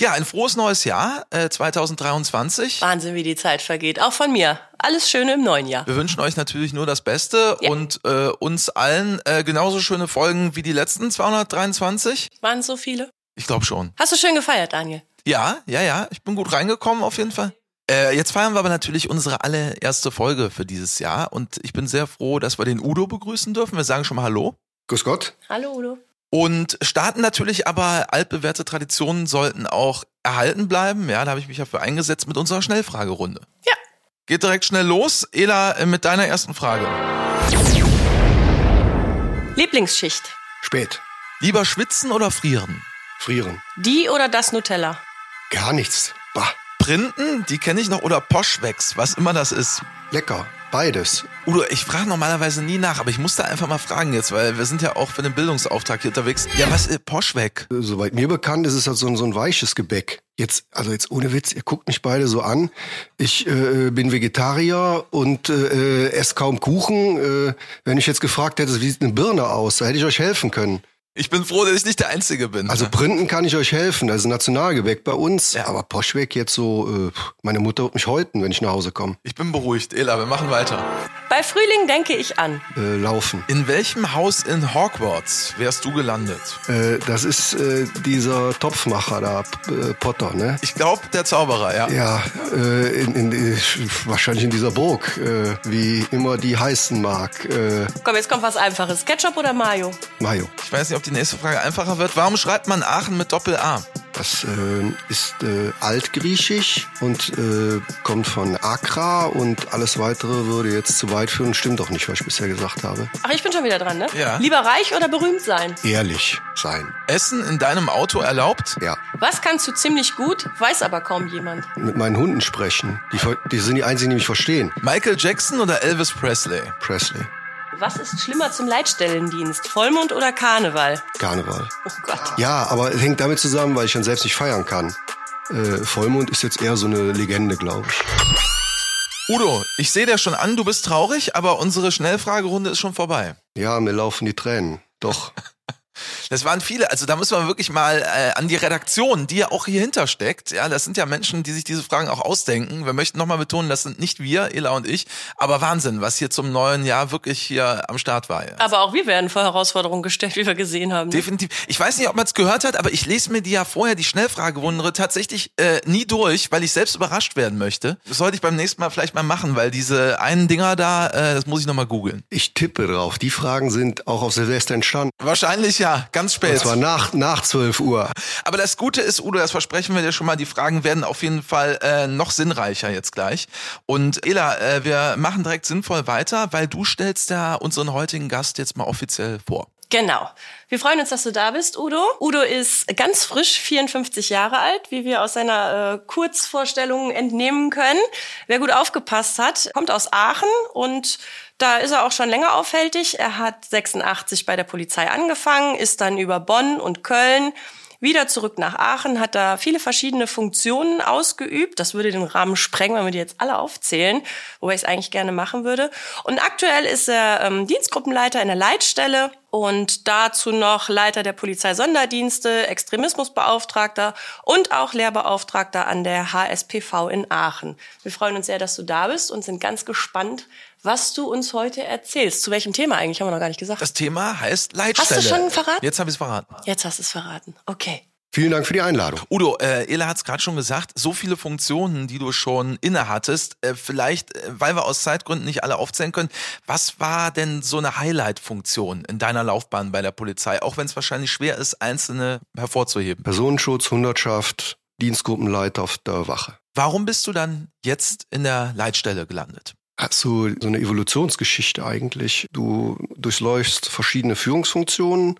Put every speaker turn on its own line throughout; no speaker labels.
Ja, ein frohes neues Jahr äh, 2023.
Wahnsinn, wie die Zeit vergeht. Auch von mir. Alles Schöne im neuen Jahr.
Wir wünschen euch natürlich nur das Beste
Ja.
und äh, uns allen äh, genauso schöne Folgen wie die letzten 223.
Waren so viele?
Ich glaube schon.
Hast du schön gefeiert, Daniel?
Ja, ja, ja. Ich bin gut reingekommen auf jeden Fall. Äh, jetzt feiern wir aber natürlich unsere allererste Folge für dieses Jahr und ich bin sehr froh, dass wir den Udo begrüßen dürfen. Wir sagen schon mal Hallo.
Grüß Gott.
Hallo, Udo.
Und starten natürlich aber altbewährte Traditionen sollten auch erhalten bleiben. Ja, da habe ich mich ja für eingesetzt mit unserer Schnellfragerunde.
Ja.
Geht direkt schnell los. Ela, äh, mit deiner ersten Frage.
Lieblingsschicht.
Spät.
Lieber schwitzen oder frieren?
Frieren.
Die oder das Nutella?
Gar nichts. Bah.
Printen, die kenne ich noch, oder Poschwex, was immer das ist.
Lecker. Beides.
Udo, ich frage normalerweise nie nach, aber ich muss da einfach mal fragen jetzt, weil wir sind ja auch für den Bildungsauftrag hier unterwegs. Ja, was ist Poschweg?
Äh, Soweit mir bekannt ist es halt so ein, so ein weiches Gebäck. Jetzt, also jetzt ohne Witz, ihr guckt mich beide so an. Ich äh, bin Vegetarier und äh, esse kaum Kuchen. Äh, wenn ich jetzt gefragt hätte, wie sieht eine Birne aus, da hätte ich euch helfen können.
Ich bin froh, dass ich nicht der Einzige bin.
Also Printen kann ich euch helfen, das ist ein Nationalgebäck bei uns.
Ja.
Aber Poschweg jetzt so, äh, meine Mutter wird mich häuten, wenn ich nach Hause komme.
ich bin beruhigt. Ela, wir machen weiter.
Bei Frühling denke ich an.
Äh, laufen.
In welchem Haus in Hogwarts wärst du gelandet?
Äh, das ist äh, dieser Topfmacher da, P- äh, Potter, ne?
Ich glaube, der Zauberer, ja.
Ja, äh, in, in, wahrscheinlich in dieser Burg, äh, wie immer die heißen mag. Äh,
Komm, jetzt kommt was Einfaches. Ketchup oder Mayo?
Mayo.
Ich weiß nicht, ob die nächste Frage einfacher wird. Warum schreibt man Aachen mit Doppel-A?
Das äh, ist äh, altgriechisch und äh, kommt von Akra und alles weitere würde jetzt zu weit führen. Stimmt auch nicht, was ich bisher gesagt habe.
Ach, ich bin schon wieder dran, ne?
Ja.
Lieber reich oder berühmt sein?
Ehrlich sein.
Essen in deinem Auto erlaubt?
Ja.
Was kannst du ziemlich gut, weiß aber kaum jemand?
Mit meinen Hunden sprechen. Die, die sind die einzigen, die mich verstehen.
Michael Jackson oder Elvis Presley?
Presley.
Was ist schlimmer zum Leitstellendienst? Vollmond oder Karneval?
Karneval.
Oh Gott.
Ja, aber es hängt damit zusammen, weil ich dann selbst nicht feiern kann. Äh, Vollmond ist jetzt eher so eine Legende, glaube ich.
Udo, ich sehe dir schon an, du bist traurig, aber unsere Schnellfragerunde ist schon vorbei.
Ja, mir laufen die Tränen. Doch.
Das waren viele. Also da müssen wir wirklich mal äh, an die Redaktion, die ja auch hier hinter steckt. Ja, das sind ja Menschen, die sich diese Fragen auch ausdenken. Wir möchten nochmal betonen, das sind nicht wir, Ela und ich. Aber Wahnsinn, was hier zum neuen Jahr wirklich hier am Start war. Ja.
Aber auch wir werden vor Herausforderungen gestellt, wie wir gesehen haben.
Definitiv. Ich weiß nicht, ob man es gehört hat, aber ich lese mir die ja vorher, die Schnellfragerunde, tatsächlich äh, nie durch, weil ich selbst überrascht werden möchte. Das sollte ich beim nächsten Mal vielleicht mal machen, weil diese einen Dinger da, äh, das muss ich nochmal googeln.
Ich tippe drauf. Die Fragen sind auch auf Silvester entstanden.
Wahrscheinlich ja, ganz spät.
Und zwar nach, nach 12 Uhr.
Aber das Gute ist, Udo, das versprechen wir dir schon mal, die Fragen werden auf jeden Fall äh, noch sinnreicher jetzt gleich. Und Ela, äh, wir machen direkt sinnvoll weiter, weil du stellst ja unseren heutigen Gast jetzt mal offiziell vor.
Genau. Wir freuen uns, dass du da bist, Udo. Udo ist ganz frisch 54 Jahre alt, wie wir aus seiner äh, Kurzvorstellung entnehmen können. Wer gut aufgepasst hat, kommt aus Aachen und da ist er auch schon länger aufhältig. Er hat 86 bei der Polizei angefangen, ist dann über Bonn und Köln wieder zurück nach Aachen, hat da viele verschiedene Funktionen ausgeübt. Das würde den Rahmen sprengen, wenn wir die jetzt alle aufzählen, wobei ich es eigentlich gerne machen würde. Und aktuell ist er ähm, Dienstgruppenleiter in der Leitstelle und dazu noch Leiter der Polizei Sonderdienste, Extremismusbeauftragter und auch Lehrbeauftragter an der HSPV in Aachen. Wir freuen uns sehr, dass du da bist und sind ganz gespannt, was du uns heute erzählst. Zu welchem Thema eigentlich, haben wir noch gar nicht gesagt.
Das Thema heißt Leitstelle.
Hast du schon verraten?
Jetzt habe ich es verraten.
Jetzt hast du es verraten. Okay.
Vielen Dank für die Einladung.
Udo, äh, Ela hat es gerade schon gesagt, so viele Funktionen, die du schon innehattest, äh, vielleicht, äh, weil wir aus Zeitgründen nicht alle aufzählen können, was war denn so eine Highlight-Funktion in deiner Laufbahn bei der Polizei, auch wenn es wahrscheinlich schwer ist, einzelne hervorzuheben?
Personenschutz, Hundertschaft, Dienstgruppenleiter auf der Wache.
Warum bist du dann jetzt in der Leitstelle gelandet?
Hast du so eine Evolutionsgeschichte eigentlich? Du durchläufst verschiedene Führungsfunktionen,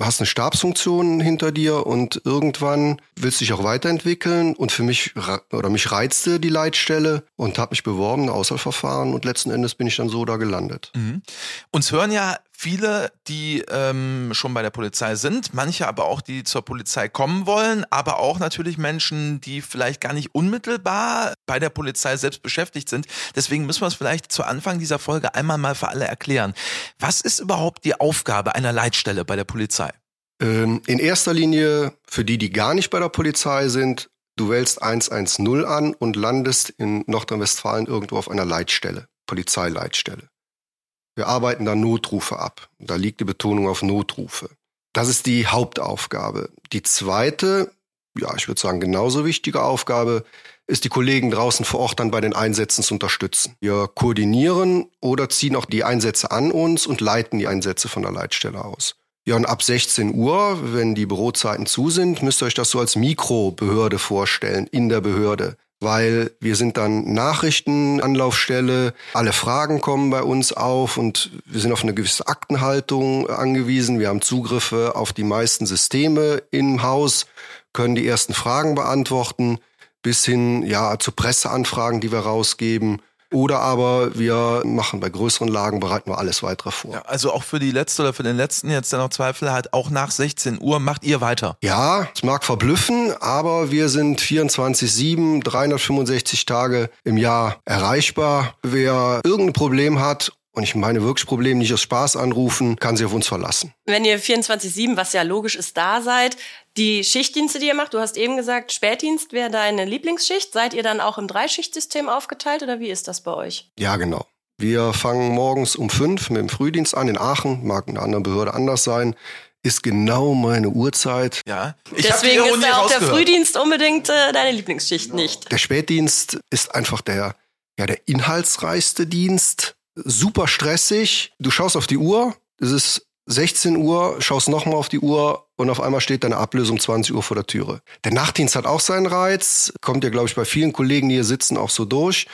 hast eine Stabsfunktion hinter dir und irgendwann willst du dich auch weiterentwickeln und für mich oder mich reizte die Leitstelle und habe mich beworben, ein Auswahlverfahren und letzten Endes bin ich dann so da gelandet.
Mhm. Uns hören ja viele, die ähm, schon bei der Polizei sind, manche aber auch, die zur Polizei kommen wollen, aber auch natürlich Menschen, die vielleicht gar nicht unmittelbar bei der Polizei selbst beschäftigt sind. Deswegen müssen wir es vielleicht zu Anfang dieser Folge einmal mal für alle erklären. Was ist überhaupt die Aufgabe einer Leitstelle bei der Polizei?
Ähm, in erster Linie für die, die gar nicht bei der Polizei sind, du wählst 110 an und landest in Nordrhein-Westfalen irgendwo auf einer Leitstelle, Polizeileitstelle. Wir arbeiten da Notrufe ab. Da liegt die Betonung auf Notrufe. Das ist die Hauptaufgabe. Die zweite, ja, ich würde sagen, genauso wichtige Aufgabe ist die Kollegen draußen vor Ort dann bei den Einsätzen zu unterstützen. Wir koordinieren oder ziehen auch die Einsätze an uns und leiten die Einsätze von der Leitstelle aus. Ja, und ab 16 Uhr, wenn die Bürozeiten zu sind, müsst ihr euch das so als Mikrobehörde vorstellen, in der Behörde. Weil wir sind dann Nachrichtenanlaufstelle, alle Fragen kommen bei uns auf und wir sind auf eine gewisse Aktenhaltung angewiesen. Wir haben Zugriffe auf die meisten Systeme im Haus, können die ersten Fragen beantworten bis hin ja zu Presseanfragen, die wir rausgeben. Oder aber wir machen bei größeren Lagen, bereiten wir alles weitere vor. Ja,
also auch für die letzte oder für den letzten jetzt, der noch Zweifel hat, auch nach 16 Uhr macht ihr weiter?
Ja, es mag verblüffen, aber wir sind 24-7, 365 Tage im Jahr erreichbar. Wer irgendein Problem hat und ich meine wirklich Problem nicht aus Spaß anrufen, kann sie auf uns verlassen.
Wenn ihr 24-7, was ja logisch ist, da seid, die Schichtdienste, die ihr macht, du hast eben gesagt, Spätdienst wäre deine Lieblingsschicht. Seid ihr dann auch im Dreischichtsystem aufgeteilt oder wie ist das bei euch?
Ja, genau. Wir fangen morgens um fünf mit dem Frühdienst an in Aachen, mag in einer anderen Behörde anders sein ist genau meine Uhrzeit.
Ja.
Ich Deswegen ist ja auch der Frühdienst unbedingt äh, deine Lieblingsschicht genau. nicht.
Der Spätdienst ist einfach der, ja, der inhaltsreichste Dienst. Super stressig. Du schaust auf die Uhr. Es ist 16 Uhr, schaust nochmal auf die Uhr und auf einmal steht deine Ablösung 20 Uhr vor der Türe. Der Nachtdienst hat auch seinen Reiz, kommt ja, glaube ich, bei vielen Kollegen, die hier sitzen, auch so durch,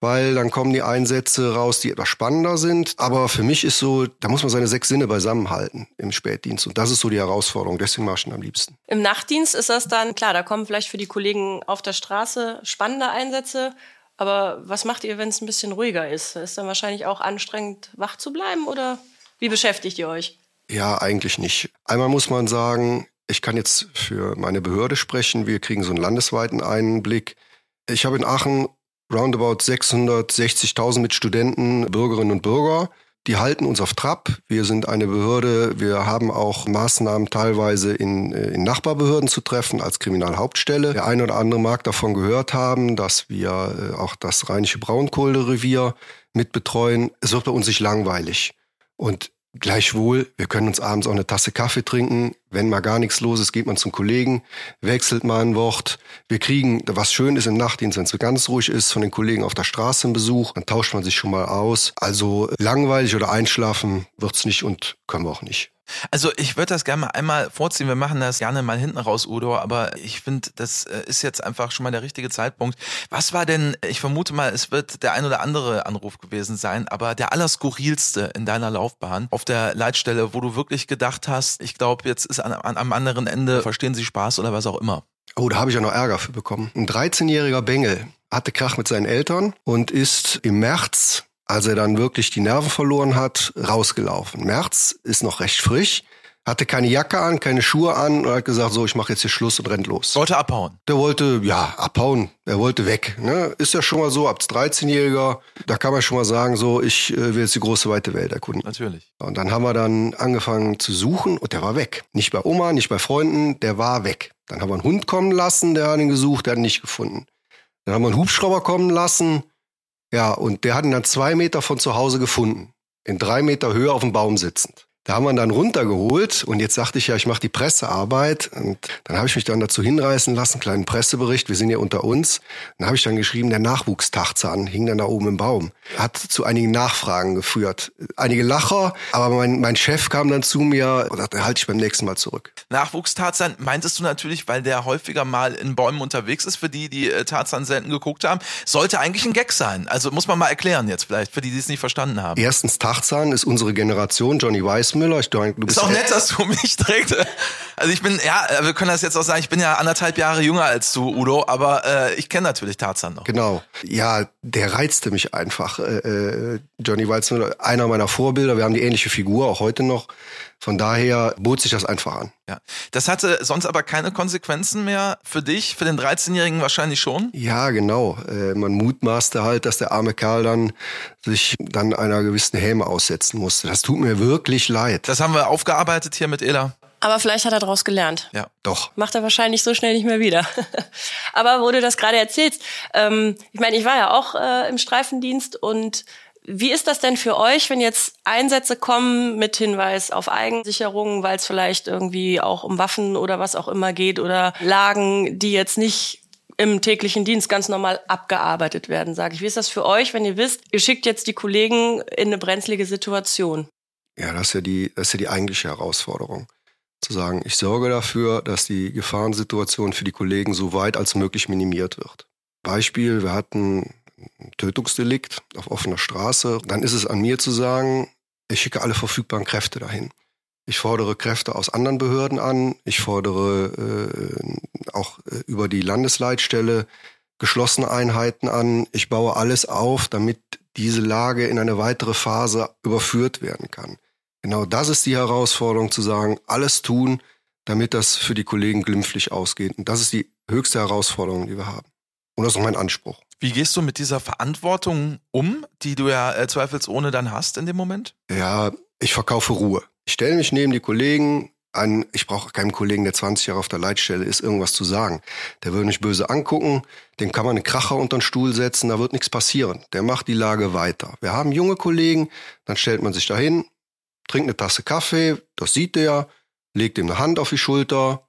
weil dann kommen die Einsätze raus, die etwas spannender sind. Aber für mich ist so, da muss man seine sechs Sinne beisammenhalten im Spätdienst. Und das ist so die Herausforderung. Deswegen mache ich ihn am liebsten.
Im Nachtdienst ist das dann, klar, da kommen vielleicht für die Kollegen auf der Straße spannende Einsätze. Aber was macht ihr, wenn es ein bisschen ruhiger ist? Ist dann wahrscheinlich auch anstrengend, wach zu bleiben oder wie beschäftigt ihr euch?
Ja, eigentlich nicht. Einmal muss man sagen, ich kann jetzt für meine Behörde sprechen. Wir kriegen so einen landesweiten Einblick. Ich habe in Aachen roundabout 660.000 mit Studenten, Bürgerinnen und Bürger. Die halten uns auf Trab. Wir sind eine Behörde. Wir haben auch Maßnahmen teilweise in, äh, in Nachbarbehörden zu treffen als Kriminalhauptstelle. Der eine oder andere mag davon gehört haben, dass wir äh, auch das rheinische Braunkohlerevier mitbetreuen. Es wird bei uns nicht langweilig. Und Gleichwohl, wir können uns abends auch eine Tasse Kaffee trinken. Wenn mal gar nichts los ist, geht man zum Kollegen, wechselt mal ein Wort. Wir kriegen, was schön ist im Nachtdienst, wenn es ganz ruhig ist, von den Kollegen auf der Straße einen Besuch, dann tauscht man sich schon mal aus. Also langweilig oder einschlafen wird's nicht und können wir auch nicht.
Also ich würde das gerne mal einmal vorziehen. Wir machen das gerne mal hinten raus, Udo, aber ich finde, das äh, ist jetzt einfach schon mal der richtige Zeitpunkt. Was war denn, ich vermute mal, es wird der ein oder andere Anruf gewesen sein, aber der allerskurrilste in deiner Laufbahn auf der Leitstelle, wo du wirklich gedacht hast, ich glaube, jetzt ist an, an, am anderen Ende, verstehen Sie Spaß oder was auch immer.
Oh, da habe ich ja noch Ärger für bekommen. Ein 13-jähriger Bengel hatte Krach mit seinen Eltern und ist im März als er dann wirklich die Nerven verloren hat, rausgelaufen. März ist noch recht frisch, hatte keine Jacke an, keine Schuhe an und hat gesagt, so, ich mache jetzt hier Schluss und rennt los.
Wollte abhauen.
Der wollte, ja, abhauen. Er wollte weg. Ne? Ist ja schon mal so, ab 13-Jähriger, da kann man schon mal sagen, so, ich äh, will jetzt die große weite Welt erkunden.
Natürlich.
Und dann haben wir dann angefangen zu suchen und der war weg. Nicht bei Oma, nicht bei Freunden, der war weg. Dann haben wir einen Hund kommen lassen, der hat ihn gesucht, der hat ihn nicht gefunden. Dann haben wir einen Hubschrauber kommen lassen, ja, und der hat ihn dann zwei Meter von zu Hause gefunden. In drei Meter Höhe auf dem Baum sitzend. Da haben wir ihn dann runtergeholt und jetzt sagte ich ja, ich mache die Pressearbeit und dann habe ich mich dann dazu hinreißen lassen, kleinen Pressebericht, wir sind ja unter uns. Dann habe ich dann geschrieben, der Nachwuchstachzahn hing dann da oben im Baum. Hat zu einigen Nachfragen geführt. Einige Lacher, aber mein, mein Chef kam dann zu mir und sagte, halte ich beim nächsten Mal zurück.
Nachwuchstarzan meintest du natürlich, weil der häufiger mal in Bäumen unterwegs ist, für die, die äh, Tarzan selten geguckt haben, sollte eigentlich ein Gag sein. Also muss man mal erklären jetzt vielleicht, für die, die es nicht verstanden haben.
Erstens, Tarzan ist unsere Generation, Johnny Weiss Müller. Ich denke,
du bist ist auch nett, dass du mich direkt. Also ich bin, ja, wir können das jetzt auch sagen, ich bin ja anderthalb Jahre jünger als du, Udo, aber äh, ich kenne natürlich Tarzan noch.
Genau. Ja, der reizte mich einfach. Äh, äh Johnny Weizmüller, einer meiner Vorbilder. Wir haben die ähnliche Figur, auch heute noch. Von daher bot sich das einfach an.
Ja. Das hatte sonst aber keine Konsequenzen mehr für dich, für den 13-Jährigen wahrscheinlich schon?
Ja, genau. Äh, man mutmaßte halt, dass der arme Kerl dann sich dann einer gewissen Häme aussetzen musste. Das tut mir wirklich leid.
Das haben wir aufgearbeitet hier mit Ela.
Aber vielleicht hat er daraus gelernt.
Ja.
Doch.
Macht er wahrscheinlich so schnell nicht mehr wieder. Aber wo du das gerade erzählst, ähm, ich meine, ich war ja auch äh, im Streifendienst und wie ist das denn für euch, wenn jetzt Einsätze kommen mit Hinweis auf Eigensicherungen, weil es vielleicht irgendwie auch um Waffen oder was auch immer geht oder Lagen, die jetzt nicht im täglichen Dienst ganz normal abgearbeitet werden, sage ich. Wie ist das für euch, wenn ihr wisst, ihr schickt jetzt die Kollegen in eine brenzlige Situation?
Ja, das ist ja die, das ist ja die eigentliche Herausforderung. Zu sagen, ich sorge dafür, dass die Gefahrensituation für die Kollegen so weit als möglich minimiert wird. Beispiel, wir hatten Tötungsdelikt auf offener Straße. Dann ist es an mir zu sagen, ich schicke alle verfügbaren Kräfte dahin. Ich fordere Kräfte aus anderen Behörden an. Ich fordere äh, auch äh, über die Landesleitstelle geschlossene Einheiten an. Ich baue alles auf, damit diese Lage in eine weitere Phase überführt werden kann. Genau das ist die Herausforderung zu sagen, alles tun, damit das für die Kollegen glimpflich ausgeht. Und das ist die höchste Herausforderung, die wir haben. Und das ist auch mein Anspruch.
Wie gehst du mit dieser Verantwortung um, die du ja äh, zweifelsohne dann hast in dem Moment?
Ja, ich verkaufe Ruhe. Ich stelle mich neben die Kollegen an, ich brauche keinen Kollegen, der 20 Jahre auf der Leitstelle ist, irgendwas zu sagen. Der würde mich böse angucken, dem kann man einen Kracher unter den Stuhl setzen, da wird nichts passieren. Der macht die Lage weiter. Wir haben junge Kollegen, dann stellt man sich dahin, trinkt eine Tasse Kaffee, das sieht der, legt ihm eine Hand auf die Schulter,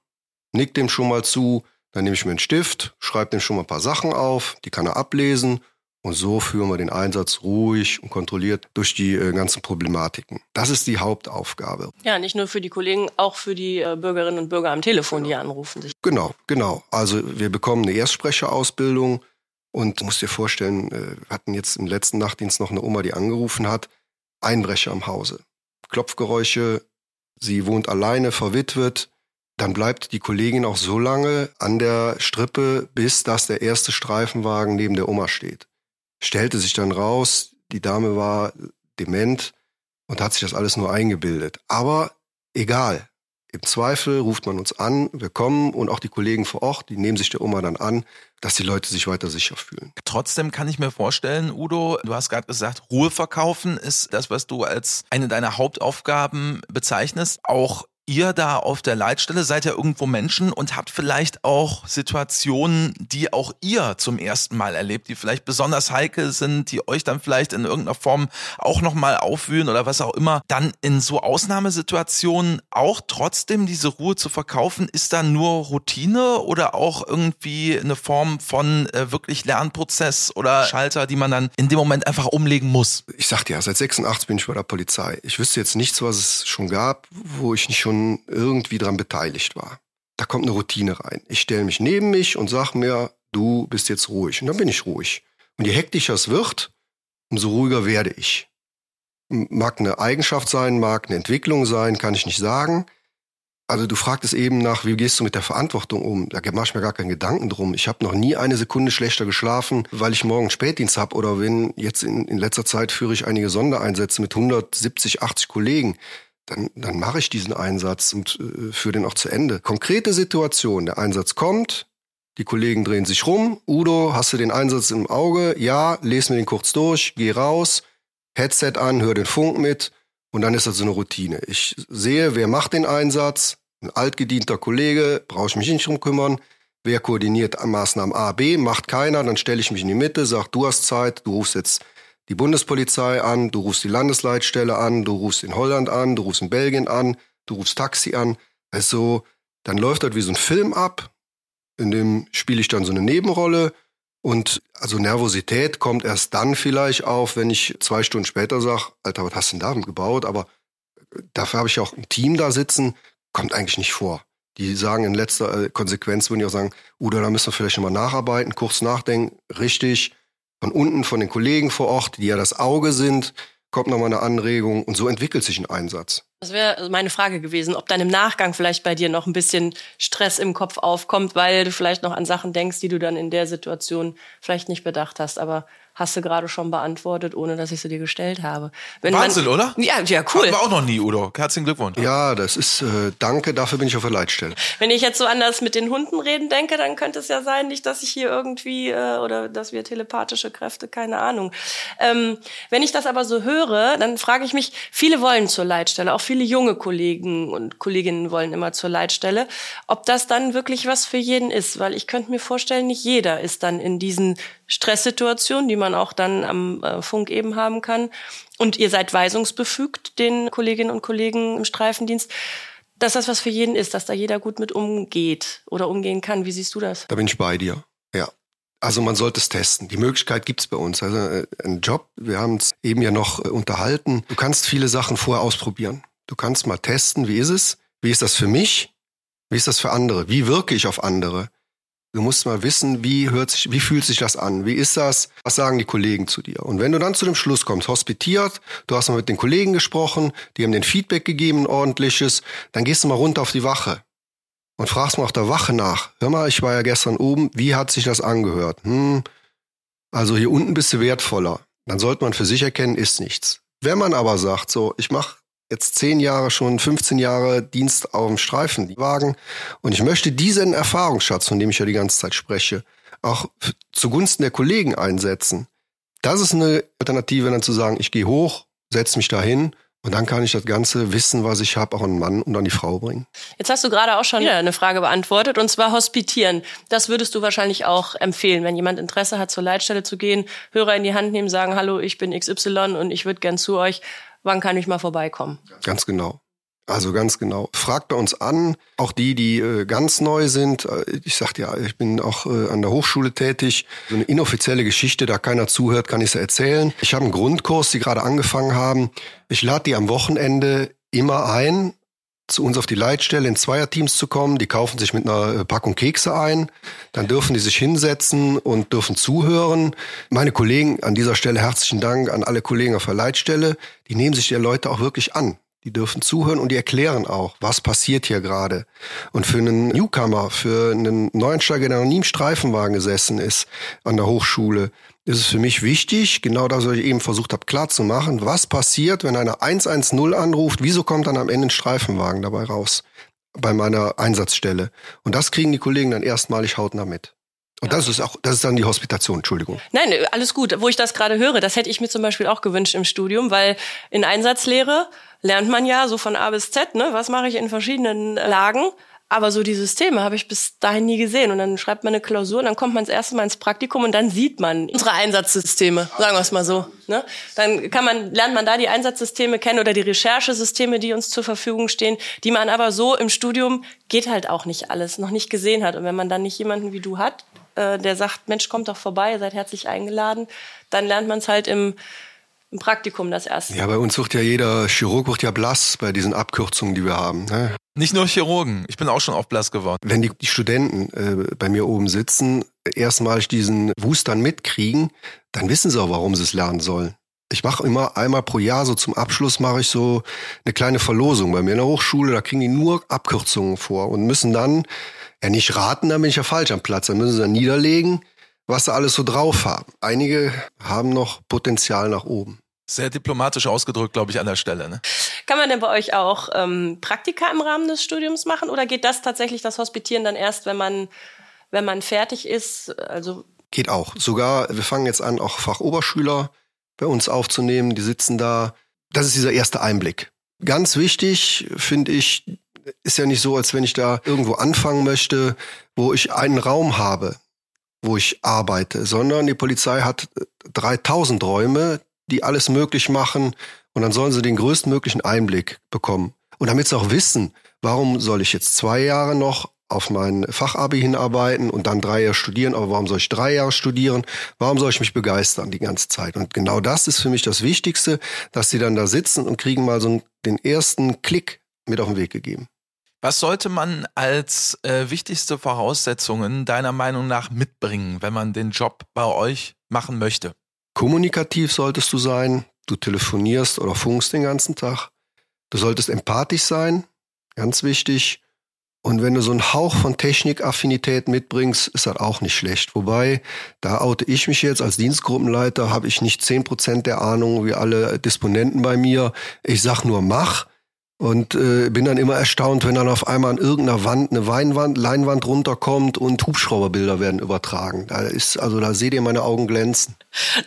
nickt dem schon mal zu, dann nehme ich mir einen Stift, schreibe dem schon mal ein paar Sachen auf, die kann er ablesen und so führen wir den Einsatz ruhig und kontrolliert durch die äh, ganzen Problematiken. Das ist die Hauptaufgabe.
Ja, nicht nur für die Kollegen, auch für die äh, Bürgerinnen und Bürger am Telefon, die anrufen.
Genau, genau. Also wir bekommen eine Erstsprecherausbildung und musst dir vorstellen, äh, wir hatten jetzt im letzten Nachtdienst noch eine Oma, die angerufen hat, Einbrecher im Hause. Klopfgeräusche, sie wohnt alleine, verwitwet, dann bleibt die Kollegin auch so lange an der Strippe, bis dass der erste Streifenwagen neben der Oma steht. Stellte sich dann raus, die Dame war dement und hat sich das alles nur eingebildet. Aber egal. Im Zweifel ruft man uns an, wir kommen und auch die Kollegen vor Ort, die nehmen sich der Oma dann an, dass die Leute sich weiter sicher fühlen.
Trotzdem kann ich mir vorstellen, Udo, du hast gerade gesagt, Ruhe verkaufen ist das, was du als eine deiner Hauptaufgaben bezeichnest. Auch ihr da auf der Leitstelle seid ja irgendwo Menschen und habt vielleicht auch Situationen, die auch ihr zum ersten Mal erlebt, die vielleicht besonders heikel sind, die euch dann vielleicht in irgendeiner Form auch nochmal aufwühlen oder was auch immer. Dann in so Ausnahmesituationen auch trotzdem diese Ruhe zu verkaufen, ist da nur Routine oder auch irgendwie eine Form von äh, wirklich Lernprozess oder Schalter, die man dann in dem Moment einfach umlegen muss?
Ich sagte ja, seit 86 bin ich bei der Polizei. Ich wüsste jetzt nichts, was es schon gab, wo ich nicht schon schon irgendwie dran beteiligt war. Da kommt eine Routine rein. Ich stelle mich neben mich und sage mir, du bist jetzt ruhig. Und dann bin ich ruhig. Und je hektischer es wird, umso ruhiger werde ich. Mag eine Eigenschaft sein, mag eine Entwicklung sein, kann ich nicht sagen. Also du fragtest eben nach, wie gehst du mit der Verantwortung um? Da mache ich mir gar keinen Gedanken drum. Ich habe noch nie eine Sekunde schlechter geschlafen, weil ich morgen Spätdienst habe oder wenn jetzt in, in letzter Zeit führe ich einige Sondereinsätze mit 170, 80 Kollegen dann, dann mache ich diesen Einsatz und äh, führe den auch zu Ende. Konkrete Situation, der Einsatz kommt, die Kollegen drehen sich rum. Udo, hast du den Einsatz im Auge? Ja, lese mir den kurz durch, geh raus, Headset an, hör den Funk mit und dann ist das so eine Routine. Ich sehe, wer macht den Einsatz, ein altgedienter Kollege, brauche ich mich nicht drum kümmern. Wer koordiniert Maßnahmen A, B, macht keiner, dann stelle ich mich in die Mitte, sag, du hast Zeit, du rufst jetzt die Bundespolizei an, du rufst die Landesleitstelle an, du rufst in Holland an, du rufst in Belgien an, du rufst Taxi an. Also, dann läuft das wie so ein Film ab, in dem spiele ich dann so eine Nebenrolle. Und also Nervosität kommt erst dann vielleicht auf, wenn ich zwei Stunden später sage, Alter, was hast du denn da gebaut? Aber dafür habe ich auch ein Team da sitzen, kommt eigentlich nicht vor. Die sagen in letzter äh, Konsequenz, würden die auch sagen, Udo, da müssen wir vielleicht nochmal nacharbeiten, kurz nachdenken, richtig, von unten, von den Kollegen vor Ort, die ja das Auge sind, kommt nochmal eine Anregung und so entwickelt sich ein Einsatz.
Das wäre meine Frage gewesen, ob dann im Nachgang vielleicht bei dir noch ein bisschen Stress im Kopf aufkommt, weil du vielleicht noch an Sachen denkst, die du dann in der Situation vielleicht nicht bedacht hast. Aber hast du gerade schon beantwortet, ohne dass ich sie dir gestellt habe.
Wenn Wahnsinn, man, oder?
Ja, ja, cool. Hatten
wir auch noch nie, Udo. Herzlichen Glückwunsch.
Ja, das ist, äh, danke, dafür bin ich auf der Leitstelle.
Wenn ich jetzt so anders mit den Hunden reden denke, dann könnte es ja sein, nicht, dass ich hier irgendwie, äh, oder dass wir telepathische Kräfte, keine Ahnung. Ähm, wenn ich das aber so höre, dann frage ich mich, viele wollen zur Leitstelle, auch viele junge Kollegen und Kolleginnen wollen immer zur Leitstelle, ob das dann wirklich was für jeden ist. Weil ich könnte mir vorstellen, nicht jeder ist dann in diesen Stresssituationen, die man auch dann am äh, Funk eben haben kann. Und ihr seid weisungsbefügt, den Kolleginnen und Kollegen im Streifendienst dass das was für jeden ist, dass da jeder gut mit umgeht oder umgehen kann. Wie siehst du das?
Da bin ich bei dir. Ja. Also man sollte es testen. Die Möglichkeit gibt's bei uns. Also äh, ein Job, wir haben es eben ja noch äh, unterhalten. Du kannst viele Sachen vorher ausprobieren. Du kannst mal testen, wie ist es? Wie ist das für mich? Wie ist das für andere? Wie wirke ich auf andere? Du musst mal wissen, wie hört sich, wie fühlt sich das an? Wie ist das? Was sagen die Kollegen zu dir? Und wenn du dann zu dem Schluss kommst, hospitiert, du hast mal mit den Kollegen gesprochen, die haben den Feedback gegeben, ordentliches, dann gehst du mal runter auf die Wache und fragst mal auf der Wache nach. Hör mal, ich war ja gestern oben, wie hat sich das angehört? Hm, also hier unten bist du wertvoller. Dann sollte man für sich erkennen, ist nichts. Wenn man aber sagt, so, ich mache jetzt zehn Jahre schon, 15 Jahre Dienst auf dem Streifenwagen. Und ich möchte diesen Erfahrungsschatz, von dem ich ja die ganze Zeit spreche, auch zugunsten der Kollegen einsetzen. Das ist eine Alternative, dann zu sagen, ich gehe hoch, setze mich dahin und dann kann ich das ganze Wissen, was ich habe, auch an den Mann und an die Frau bringen.
Jetzt hast du gerade auch schon wieder eine Frage beantwortet, und zwar Hospitieren. Das würdest du wahrscheinlich auch empfehlen, wenn jemand Interesse hat, zur Leitstelle zu gehen, Hörer in die Hand nehmen, sagen, hallo, ich bin XY und ich würde gern zu euch wann kann ich mal vorbeikommen?
Ganz genau. Also ganz genau. Fragt bei uns an, auch die, die äh, ganz neu sind. Äh, ich sagte ja, ich bin auch äh, an der Hochschule tätig. So eine inoffizielle Geschichte, da keiner zuhört, kann ich es erzählen. Ich habe einen Grundkurs, die gerade angefangen haben. Ich lade die am Wochenende immer ein, zu uns auf die Leitstelle in Zweierteams zu kommen. Die kaufen sich mit einer äh, Packung Kekse ein. Dann dürfen die sich hinsetzen und dürfen zuhören. Meine Kollegen, an dieser Stelle herzlichen Dank an alle Kollegen auf der Leitstelle. Die nehmen sich die Leute auch wirklich an. Die dürfen zuhören und die erklären auch, was passiert hier gerade. Und für einen Newcomer, für einen Neuensteiger, der noch nie im Streifenwagen gesessen ist an der Hochschule, ist es für mich wichtig, genau das, was ich eben versucht habe klar zu machen, was passiert, wenn einer 110 anruft, wieso kommt dann am Ende ein Streifenwagen dabei raus bei meiner Einsatzstelle? Und das kriegen die Kollegen dann erstmalig hautnah mit. Und das ist auch, das ist dann die Hospitation, Entschuldigung.
Nein, alles gut. Wo ich das gerade höre, das hätte ich mir zum Beispiel auch gewünscht im Studium, weil in Einsatzlehre lernt man ja so von A bis Z, ne, was mache ich in verschiedenen Lagen. Aber so die Systeme habe ich bis dahin nie gesehen. Und dann schreibt man eine Klausur und dann kommt man das erste Mal ins Praktikum und dann sieht man unsere Einsatzsysteme, sagen wir es mal so. Ne? Dann kann man, lernt man da die Einsatzsysteme kennen oder die Recherchesysteme, die uns zur Verfügung stehen, die man aber so im Studium geht halt auch nicht alles, noch nicht gesehen hat. Und wenn man dann nicht jemanden wie du hat, äh, der sagt, Mensch, kommt doch vorbei, seid herzlich eingeladen, dann lernt man es halt im im Praktikum das erste.
Ja, bei uns wird ja jeder Chirurg wird ja blass bei diesen Abkürzungen, die wir haben. Ne?
Nicht nur Chirurgen, ich bin auch schon auf blass geworden.
Wenn die, die Studenten äh, bei mir oben sitzen, erstmalig diesen Wustern mitkriegen, dann wissen sie auch, warum sie es lernen sollen. Ich mache immer einmal pro Jahr so zum Abschluss mache ich so eine kleine Verlosung bei mir in der Hochschule. Da kriegen die nur Abkürzungen vor und müssen dann ja nicht raten, dann bin ich ja falsch am Platz. Dann müssen sie dann niederlegen, was sie alles so drauf haben. Einige haben noch Potenzial nach oben.
Sehr diplomatisch ausgedrückt, glaube ich, an der Stelle. Ne?
Kann man denn bei euch auch ähm, Praktika im Rahmen des Studiums machen oder geht das tatsächlich das Hospitieren dann erst, wenn man wenn man fertig ist? Also
geht auch. Sogar wir fangen jetzt an, auch Fachoberschüler bei uns aufzunehmen. Die sitzen da. Das ist dieser erste Einblick. Ganz wichtig finde ich, ist ja nicht so, als wenn ich da irgendwo anfangen möchte, wo ich einen Raum habe, wo ich arbeite, sondern die Polizei hat 3000 Räume, die alles möglich machen und dann sollen sie den größtmöglichen Einblick bekommen. Und damit sie auch wissen, warum soll ich jetzt zwei Jahre noch auf mein Fachabi hinarbeiten und dann drei Jahre studieren, aber warum soll ich drei Jahre studieren? Warum soll ich mich begeistern die ganze Zeit? Und genau das ist für mich das Wichtigste, dass sie dann da sitzen und kriegen mal so den ersten Klick mit auf den Weg gegeben.
Was sollte man als äh, wichtigste Voraussetzungen deiner Meinung nach mitbringen, wenn man den Job bei euch machen möchte?
Kommunikativ solltest du sein. Du telefonierst oder funkst den ganzen Tag. Du solltest empathisch sein, ganz wichtig. Und wenn du so einen Hauch von Technikaffinität mitbringst, ist das auch nicht schlecht. Wobei, da oute ich mich jetzt als Dienstgruppenleiter, habe ich nicht zehn Prozent der Ahnung wie alle Disponenten bei mir. Ich sag nur mach. Und äh, bin dann immer erstaunt, wenn dann auf einmal an irgendeiner Wand eine Weinwand, Leinwand runterkommt und Hubschrauberbilder werden übertragen. Da ist, also da seht ihr meine Augen glänzen.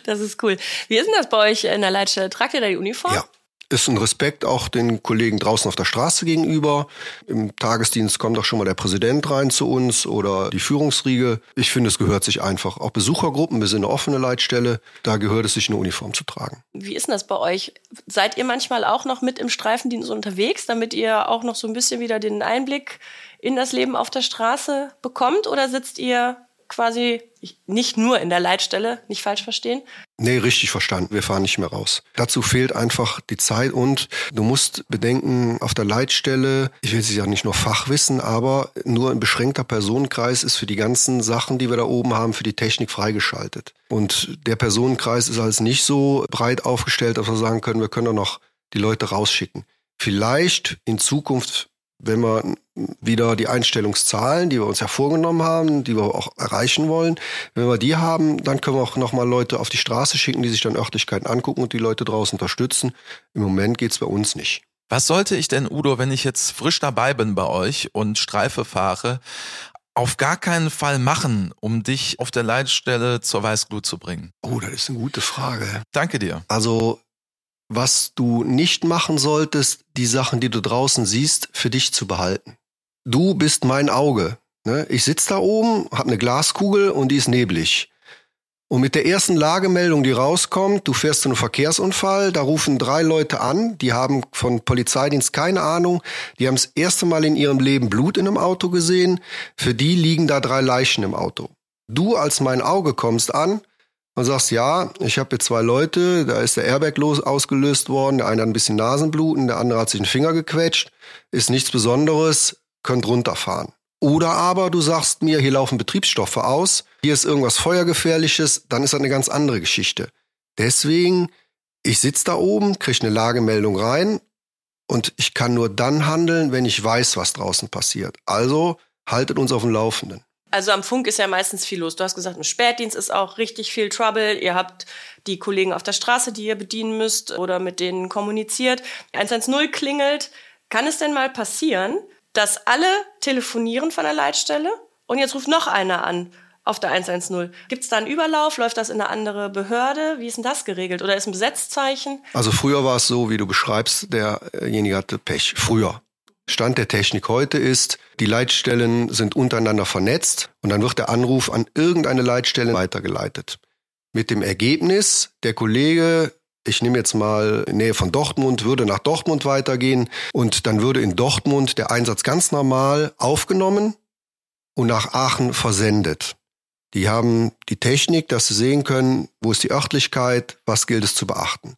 Das ist cool. Wie ist denn das bei euch in der Leitstelle? Tragt ihr da die Uniform?
Ja. Ist ein Respekt auch den Kollegen draußen auf der Straße gegenüber. Im Tagesdienst kommt auch schon mal der Präsident rein zu uns oder die Führungsriege. Ich finde, es gehört sich einfach. Auch Besuchergruppen, wir sind eine offene Leitstelle, da gehört es sich, eine Uniform zu tragen.
Wie ist denn das bei euch? Seid ihr manchmal auch noch mit im Streifendienst unterwegs, damit ihr auch noch so ein bisschen wieder den Einblick in das Leben auf der Straße bekommt? Oder sitzt ihr quasi nicht nur in der Leitstelle, nicht falsch verstehen?
Nee, richtig verstanden. Wir fahren nicht mehr raus. Dazu fehlt einfach die Zeit und du musst bedenken, auf der Leitstelle, ich will es ja nicht nur Fachwissen, aber nur ein beschränkter Personenkreis ist für die ganzen Sachen, die wir da oben haben, für die Technik freigeschaltet. Und der Personenkreis ist als nicht so breit aufgestellt, dass wir sagen können, wir können doch noch die Leute rausschicken. Vielleicht in Zukunft wenn wir wieder die Einstellungszahlen, die wir uns ja vorgenommen haben, die wir auch erreichen wollen, wenn wir die haben, dann können wir auch nochmal Leute auf die Straße schicken, die sich dann Örtlichkeiten angucken und die Leute draußen unterstützen. Im Moment geht's bei uns nicht.
Was sollte ich denn, Udo, wenn ich jetzt frisch dabei bin bei euch und Streife fahre, auf gar keinen Fall machen, um dich auf der Leitstelle zur Weißglut zu bringen?
Oh, das ist eine gute Frage.
Danke dir.
Also was du nicht machen solltest, die Sachen, die du draußen siehst, für dich zu behalten. Du bist mein Auge. Ne? Ich sitze da oben, habe eine Glaskugel und die ist neblig. Und mit der ersten Lagemeldung, die rauskommt, du fährst zu einem Verkehrsunfall, da rufen drei Leute an, die haben von Polizeidienst keine Ahnung, die haben das erste Mal in ihrem Leben Blut in einem Auto gesehen, für die liegen da drei Leichen im Auto. Du als mein Auge kommst an, und sagst, ja, ich habe hier zwei Leute, da ist der Airbag los, ausgelöst worden, der eine hat ein bisschen Nasenbluten, der andere hat sich einen Finger gequetscht, ist nichts Besonderes, könnt runterfahren. Oder aber du sagst mir, hier laufen Betriebsstoffe aus, hier ist irgendwas Feuergefährliches, dann ist das eine ganz andere Geschichte. Deswegen, ich sitze da oben, kriege eine Lagemeldung rein und ich kann nur dann handeln, wenn ich weiß, was draußen passiert. Also haltet uns auf dem Laufenden.
Also am Funk ist ja meistens viel los. Du hast gesagt, im Spätdienst ist auch richtig viel Trouble. Ihr habt die Kollegen auf der Straße, die ihr bedienen müsst oder mit denen kommuniziert. 110 klingelt. Kann es denn mal passieren, dass alle telefonieren von der Leitstelle und jetzt ruft noch einer an auf der 110? Gibt es da einen Überlauf? Läuft das in eine andere Behörde? Wie ist denn das geregelt? Oder ist ein Besetzzeichen?
Also früher war es so, wie du beschreibst, derjenige hatte Pech. Früher. Stand der Technik heute ist, die Leitstellen sind untereinander vernetzt und dann wird der Anruf an irgendeine Leitstelle weitergeleitet. Mit dem Ergebnis, der Kollege, ich nehme jetzt mal in Nähe von Dortmund, würde nach Dortmund weitergehen und dann würde in Dortmund der Einsatz ganz normal aufgenommen und nach Aachen versendet. Die haben die Technik, dass sie sehen können, wo ist die Örtlichkeit, was gilt es zu beachten.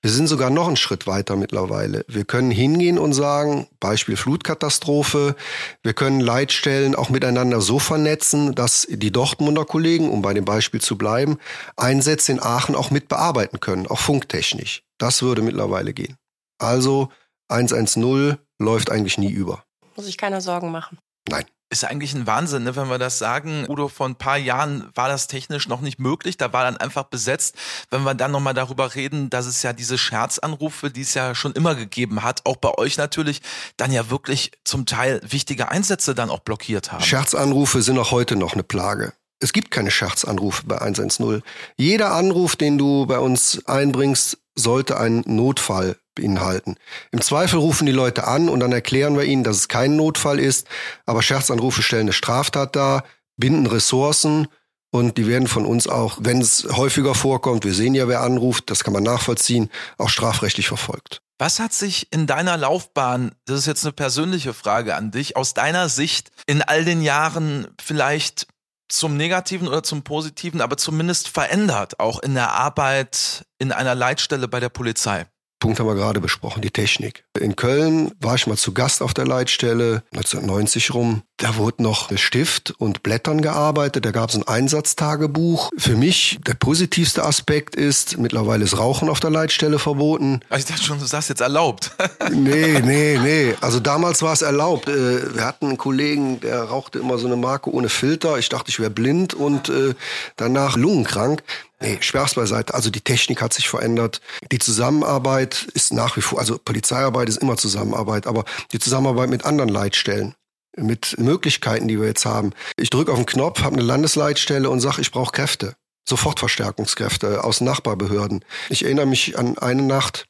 Wir sind sogar noch einen Schritt weiter mittlerweile. Wir können hingehen und sagen, Beispiel Flutkatastrophe, wir können Leitstellen auch miteinander so vernetzen, dass die Dortmunder Kollegen, um bei dem Beispiel zu bleiben, Einsätze in Aachen auch mit bearbeiten können, auch funktechnisch. Das würde mittlerweile gehen. Also 110 läuft eigentlich nie über.
Muss ich keine Sorgen machen.
Nein.
Ist eigentlich ein Wahnsinn, ne, wenn wir das sagen. Udo, vor ein paar Jahren war das technisch noch nicht möglich. Da war dann einfach besetzt. Wenn wir dann nochmal darüber reden, dass es ja diese Scherzanrufe, die es ja schon immer gegeben hat, auch bei euch natürlich, dann ja wirklich zum Teil wichtige Einsätze dann auch blockiert haben.
Scherzanrufe sind auch heute noch eine Plage. Es gibt keine Scherzanrufe bei 110. Jeder Anruf, den du bei uns einbringst, sollte einen Notfall beinhalten. Im Zweifel rufen die Leute an und dann erklären wir ihnen, dass es kein Notfall ist, aber Scherzanrufe stellen eine Straftat dar, binden Ressourcen und die werden von uns auch, wenn es häufiger vorkommt, wir sehen ja, wer anruft, das kann man nachvollziehen, auch strafrechtlich verfolgt.
Was hat sich in deiner Laufbahn, das ist jetzt eine persönliche Frage an dich, aus deiner Sicht in all den Jahren vielleicht zum Negativen oder zum Positiven, aber zumindest verändert, auch in der Arbeit in einer Leitstelle bei der Polizei?
Punkt haben wir gerade besprochen, die Technik. In Köln war ich mal zu Gast auf der Leitstelle, 1990 rum. Da wurde noch mit Stift und Blättern gearbeitet, da gab es ein Einsatztagebuch. Für mich der positivste Aspekt ist, mittlerweile ist Rauchen auf der Leitstelle verboten.
Ich dachte schon, du sagst jetzt erlaubt.
nee, nee, nee. Also damals war es erlaubt. Äh, wir hatten einen Kollegen, der rauchte immer so eine Marke ohne Filter. Ich dachte, ich wäre blind und äh, danach lungenkrank. Nee, Spaß beiseite. Also die Technik hat sich verändert. Die Zusammenarbeit ist nach wie vor, also Polizeiarbeit ist immer Zusammenarbeit, aber die Zusammenarbeit mit anderen Leitstellen, mit Möglichkeiten, die wir jetzt haben. Ich drücke auf den Knopf, habe eine Landesleitstelle und sage, ich brauche Kräfte. Sofort Verstärkungskräfte aus Nachbarbehörden. Ich erinnere mich an eine Nacht,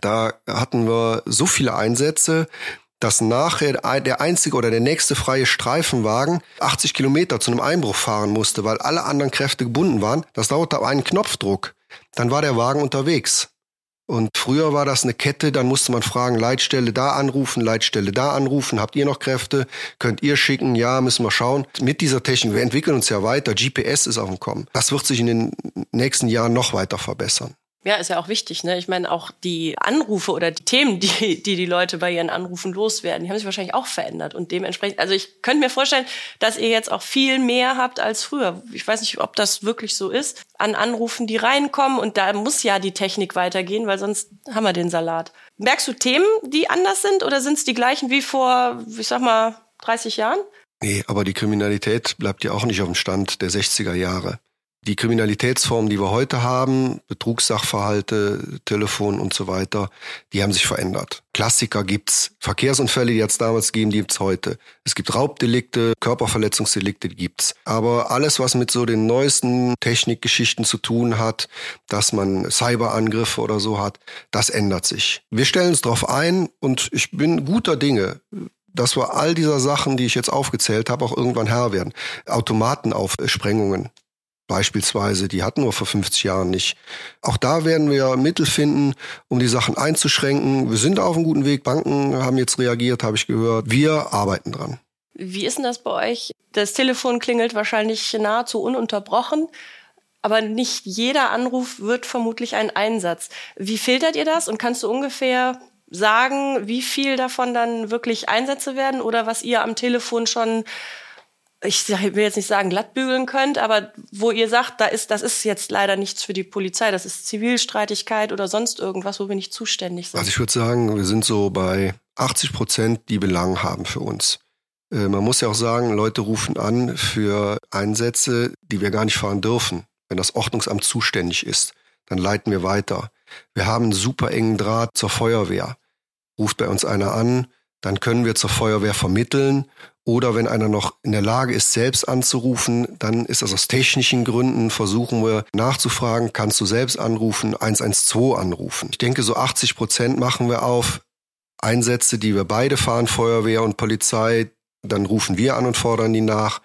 Da hatten wir so viele Einsätze, dass nachher der einzige oder der nächste freie Streifenwagen 80 Kilometer zu einem Einbruch fahren musste, weil alle anderen Kräfte gebunden waren. Das dauerte aber einen Knopfdruck. Dann war der Wagen unterwegs. Und früher war das eine Kette, dann musste man fragen, Leitstelle da anrufen, Leitstelle da anrufen, habt ihr noch Kräfte, könnt ihr schicken, ja, müssen wir schauen. Mit dieser Technik, wir entwickeln uns ja weiter, GPS ist auf dem Kommen. Das wird sich in den nächsten Jahren noch weiter verbessern.
Ja, ist ja auch wichtig. Ne? Ich meine, auch die Anrufe oder die Themen, die, die die Leute bei ihren Anrufen loswerden, die haben sich wahrscheinlich auch verändert. Und dementsprechend, also ich könnte mir vorstellen, dass ihr jetzt auch viel mehr habt als früher. Ich weiß nicht, ob das wirklich so ist, an Anrufen, die reinkommen. Und da muss ja die Technik weitergehen, weil sonst haben wir den Salat. Merkst du Themen, die anders sind oder sind es die gleichen wie vor, ich sag mal, 30 Jahren?
Nee, aber die Kriminalität bleibt ja auch nicht auf dem Stand der 60er Jahre die Kriminalitätsformen, die wir heute haben, Betrugssachverhalte, Telefon und so weiter, die haben sich verändert. Klassiker gibt's, Verkehrsunfälle, die jetzt damals gegeben, die gibt's heute. Es gibt Raubdelikte, Körperverletzungsdelikte, die gibt's. Aber alles, was mit so den neuesten Technikgeschichten zu tun hat, dass man Cyberangriffe oder so hat, das ändert sich. Wir stellen uns darauf ein und ich bin guter Dinge dass wir all dieser Sachen, die ich jetzt aufgezählt habe, auch irgendwann Herr werden. Automatenaufsprengungen, beispielsweise, die hatten wir vor 50 Jahren nicht. Auch da werden wir Mittel finden, um die Sachen einzuschränken. Wir sind auf einem guten Weg. Banken haben jetzt reagiert, habe ich gehört. Wir arbeiten dran.
Wie ist denn das bei euch? Das Telefon klingelt wahrscheinlich nahezu ununterbrochen. Aber nicht jeder Anruf wird vermutlich ein Einsatz. Wie filtert ihr das? Und kannst du ungefähr sagen, wie viel davon dann wirklich Einsätze werden oder was ihr am Telefon schon ich will jetzt nicht sagen glattbügeln könnt, aber wo ihr sagt, da ist, das ist jetzt leider nichts für die Polizei, das ist Zivilstreitigkeit oder sonst irgendwas, wo wir nicht zuständig sind.
Also ich würde sagen, wir sind so bei 80 Prozent, die Belang haben für uns. Äh, man muss ja auch sagen, Leute rufen an für Einsätze, die wir gar nicht fahren dürfen. Wenn das Ordnungsamt zuständig ist, dann leiten wir weiter. Wir haben einen super engen Draht zur Feuerwehr. Ruft bei uns einer an, dann können wir zur Feuerwehr vermitteln oder wenn einer noch in der Lage ist, selbst anzurufen, dann ist das aus technischen Gründen, versuchen wir nachzufragen, kannst du selbst anrufen, 112 anrufen. Ich denke, so 80 Prozent machen wir auf Einsätze, die wir beide fahren, Feuerwehr und Polizei, dann rufen wir an und fordern die nach.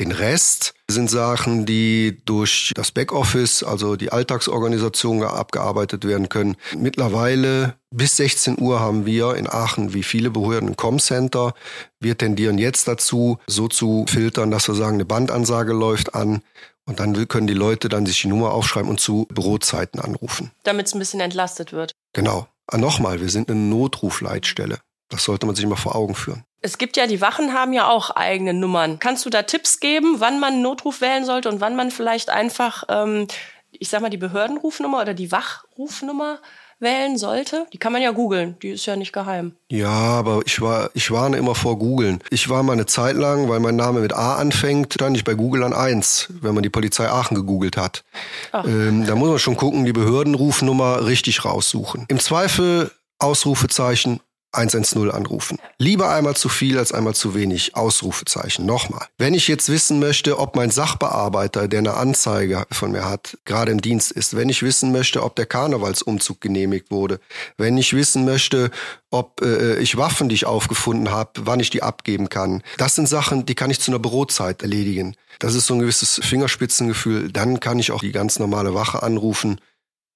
Den Rest sind Sachen, die durch das Backoffice, also die Alltagsorganisation abgearbeitet werden können. Mittlerweile bis 16 Uhr haben wir in Aachen wie viele Behörden ein Com-Center. Wir tendieren jetzt dazu, so zu filtern, dass wir sagen, eine Bandansage läuft an und dann können die Leute dann sich die Nummer aufschreiben und zu Bürozeiten anrufen.
Damit es ein bisschen entlastet wird.
Genau. Ah, nochmal, wir sind eine Notrufleitstelle. Das sollte man sich mal vor Augen führen.
Es gibt ja, die Wachen haben ja auch eigene Nummern. Kannst du da Tipps geben, wann man einen Notruf wählen sollte und wann man vielleicht einfach, ähm, ich sag mal, die Behördenrufnummer oder die Wachrufnummer wählen sollte? Die kann man ja googeln, die ist ja nicht geheim.
Ja, aber ich war, ich warne immer vor googeln. Ich war mal eine Zeit lang, weil mein Name mit A anfängt, stand ich bei Google an eins, wenn man die Polizei Aachen gegoogelt hat. Ähm, da muss man schon gucken, die Behördenrufnummer richtig raussuchen. Im Zweifel Ausrufezeichen 110 anrufen. Lieber einmal zu viel als einmal zu wenig. Ausrufezeichen. Nochmal. Wenn ich jetzt wissen möchte, ob mein Sachbearbeiter, der eine Anzeige von mir hat, gerade im Dienst ist, wenn ich wissen möchte, ob der Karnevalsumzug genehmigt wurde, wenn ich wissen möchte, ob äh, ich Waffen, die ich aufgefunden habe, wann ich die abgeben kann. Das sind Sachen, die kann ich zu einer Bürozeit erledigen. Das ist so ein gewisses Fingerspitzengefühl. Dann kann ich auch die ganz normale Wache anrufen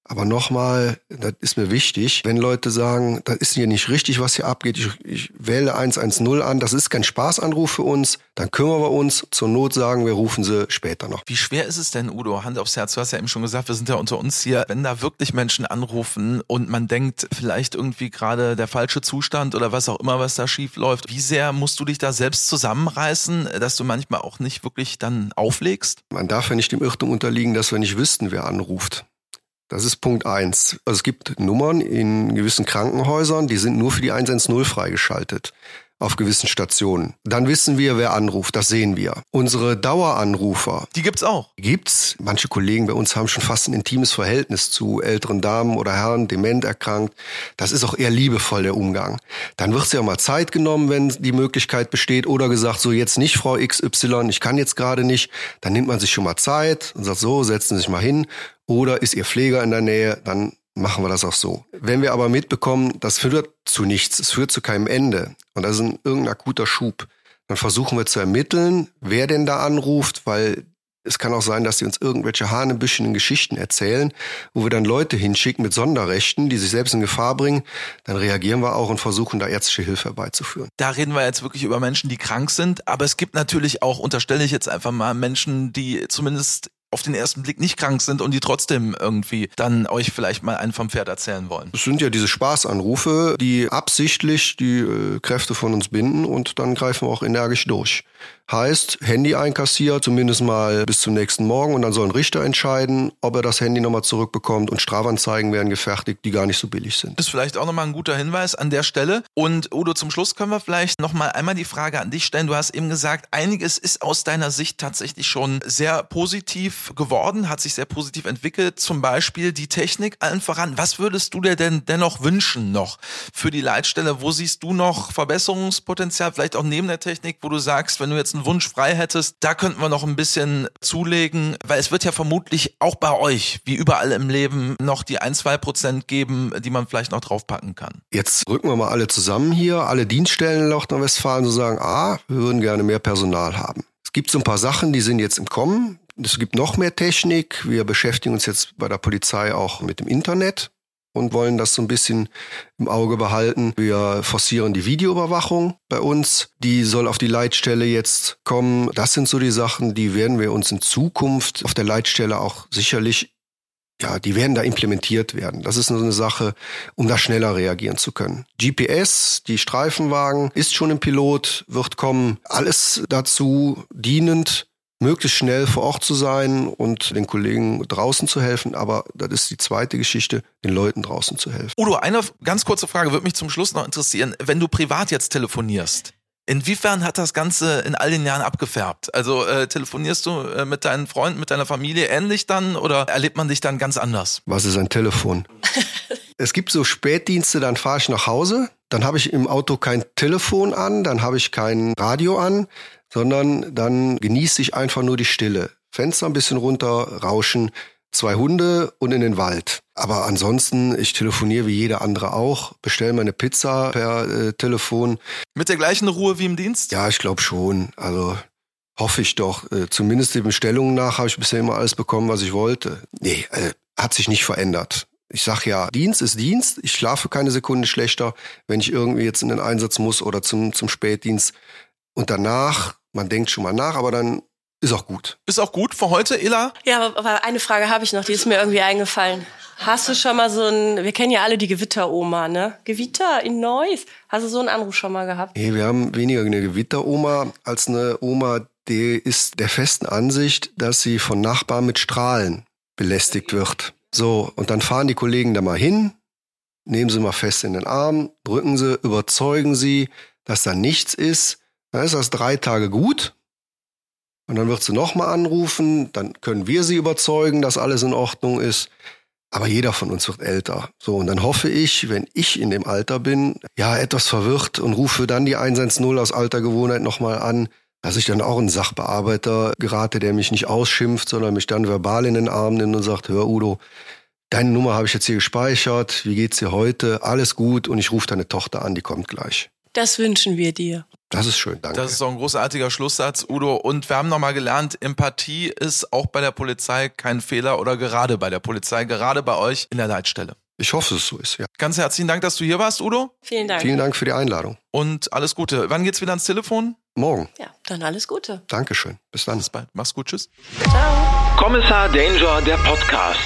aber nochmal, das ist mir wichtig, wenn Leute sagen, das ist hier nicht richtig, was hier abgeht, ich, ich wähle 110 an, das ist kein Spaßanruf für uns, dann kümmern wir uns, zur Not sagen wir, rufen sie später noch.
Wie schwer ist es denn, Udo, Hand aufs Herz, du hast ja eben schon gesagt, wir sind ja unter uns hier, wenn da wirklich Menschen anrufen und man denkt, vielleicht irgendwie gerade der falsche Zustand oder was auch immer, was da schief läuft, wie sehr musst du dich da selbst zusammenreißen, dass du manchmal auch nicht wirklich dann auflegst?
Man darf ja nicht dem Irrtum unterliegen, dass wir nicht wüssten, wer anruft. Das ist Punkt eins. Also es gibt Nummern in gewissen Krankenhäusern, die sind nur für die 110 freigeschaltet auf gewissen Stationen. Dann wissen wir, wer anruft, das sehen wir. Unsere Daueranrufer.
Die gibt's auch.
Gibt's. Manche Kollegen bei uns haben schon fast ein intimes Verhältnis zu älteren Damen oder Herren, dement erkrankt. Das ist auch eher liebevoll, der Umgang. Dann wird ja mal Zeit genommen, wenn die Möglichkeit besteht oder gesagt, so jetzt nicht, Frau XY, ich kann jetzt gerade nicht. Dann nimmt man sich schon mal Zeit und sagt, so, setzen Sie sich mal hin oder ist Ihr Pfleger in der Nähe, dann machen wir das auch so. Wenn wir aber mitbekommen, das führt zu nichts, es führt zu keinem Ende und das ist ein irgendein akuter Schub, dann versuchen wir zu ermitteln, wer denn da anruft, weil es kann auch sein, dass die uns irgendwelche hanebüchenen Geschichten erzählen, wo wir dann Leute hinschicken mit Sonderrechten, die sich selbst in Gefahr bringen. Dann reagieren wir auch und versuchen da ärztliche Hilfe herbeizuführen.
Da reden wir jetzt wirklich über Menschen, die krank sind. Aber es gibt natürlich auch, unterstelle ich jetzt einfach mal, Menschen, die zumindest auf den ersten Blick nicht krank sind und die trotzdem irgendwie dann euch vielleicht mal einen vom Pferd erzählen wollen.
Es sind ja diese Spaßanrufe, die absichtlich die äh, Kräfte von uns binden und dann greifen wir auch energisch durch. Heißt, Handy einkassiert, zumindest mal bis zum nächsten Morgen und dann soll ein Richter entscheiden, ob er das Handy nochmal zurückbekommt und Strafanzeigen werden gefertigt, die gar nicht so billig sind.
Ist vielleicht auch nochmal ein guter Hinweis an der Stelle. Und Udo, zum Schluss können wir vielleicht nochmal einmal die Frage an dich stellen. Du hast eben gesagt, einiges ist aus deiner Sicht tatsächlich schon sehr positiv geworden, hat sich sehr positiv entwickelt. Zum Beispiel die Technik allen voran. Was würdest du dir denn dennoch wünschen noch für die Leitstelle? Wo siehst du noch Verbesserungspotenzial? Vielleicht auch neben der Technik, wo du sagst, wenn du jetzt einen Wunsch frei hättest, da könnten wir noch ein bisschen zulegen, weil es wird ja vermutlich auch bei euch, wie überall im Leben, noch die ein, zwei Prozent geben, die man vielleicht noch draufpacken kann.
Jetzt rücken wir mal alle zusammen hier, alle Dienststellen in Nordrhein-Westfalen und sagen, ah, wir würden gerne mehr Personal haben. Es gibt so ein paar Sachen, die sind jetzt im Kommen. Es gibt noch mehr Technik. Wir beschäftigen uns jetzt bei der Polizei auch mit dem Internet und wollen das so ein bisschen im Auge behalten. Wir forcieren die Videoüberwachung bei uns. Die soll auf die Leitstelle jetzt kommen. Das sind so die Sachen, die werden wir uns in Zukunft auf der Leitstelle auch sicherlich ja, die werden da implementiert werden. Das ist nur eine Sache, um da schneller reagieren zu können. GPS, die Streifenwagen, ist schon im Pilot, wird kommen. Alles dazu dienend, möglichst schnell vor Ort zu sein und den Kollegen draußen zu helfen. Aber das ist die zweite Geschichte, den Leuten draußen zu helfen.
Udo, eine ganz kurze Frage würde mich zum Schluss noch interessieren. Wenn du privat jetzt telefonierst, Inwiefern hat das Ganze in all den Jahren abgefärbt? Also äh, telefonierst du äh, mit deinen Freunden, mit deiner Familie ähnlich dann oder erlebt man dich dann ganz anders?
Was ist ein Telefon? es gibt so Spätdienste, dann fahre ich nach Hause, dann habe ich im Auto kein Telefon an, dann habe ich kein Radio an, sondern dann genieße ich einfach nur die Stille. Fenster ein bisschen runter, rauschen, zwei Hunde und in den Wald. Aber ansonsten, ich telefoniere wie jeder andere auch, bestelle meine Pizza per äh, Telefon.
Mit der gleichen Ruhe wie im Dienst?
Ja, ich glaube schon. Also hoffe ich doch. Äh, zumindest den Bestellungen nach habe ich bisher immer alles bekommen, was ich wollte. Nee, äh, hat sich nicht verändert. Ich sag ja, Dienst ist Dienst. Ich schlafe keine Sekunde schlechter, wenn ich irgendwie jetzt in den Einsatz muss oder zum, zum Spätdienst. Und danach man denkt schon mal nach, aber dann ist auch gut.
Ist auch gut für heute, Ella?
Ja, aber eine Frage habe ich noch, die ist mir irgendwie eingefallen. Hast du schon mal so ein, wir kennen ja alle die Gewitteroma, ne? Gewitter in Neuss. Hast du so einen Anruf schon mal gehabt?
Nee, wir haben weniger eine Gewitteroma als eine Oma, die ist der festen Ansicht, dass sie von Nachbarn mit Strahlen belästigt wird. So, und dann fahren die Kollegen da mal hin, nehmen sie mal fest in den Arm, drücken sie, überzeugen sie, dass da nichts ist dann ist das drei Tage gut. Und dann wird sie nochmal anrufen. Dann können wir sie überzeugen, dass alles in Ordnung ist. Aber jeder von uns wird älter. So, und dann hoffe ich, wenn ich in dem Alter bin, ja, etwas verwirrt und rufe dann die 110 aus alter Gewohnheit nochmal an, dass ich dann auch einen Sachbearbeiter gerate, der mich nicht ausschimpft, sondern mich dann verbal in den Arm nimmt und sagt, hör Udo, deine Nummer habe ich jetzt hier gespeichert, wie geht's dir heute? Alles gut und ich rufe deine Tochter an, die kommt gleich.
Das wünschen wir dir.
Das ist schön, danke.
Das ist so ein großartiger Schlusssatz, Udo. Und wir haben nochmal gelernt, Empathie ist auch bei der Polizei kein Fehler oder gerade bei der Polizei, gerade bei euch in der Leitstelle.
Ich hoffe, dass es so ist, ja.
Ganz herzlichen Dank, dass du hier warst, Udo.
Vielen Dank.
Vielen Dank für die Einladung.
Und alles Gute. Wann geht's wieder ans Telefon?
Morgen.
Ja, dann alles Gute.
Dankeschön. Bis dann.
Bis bald. Mach's gut. Tschüss.
Ciao.
Kommissar Danger, der Podcast.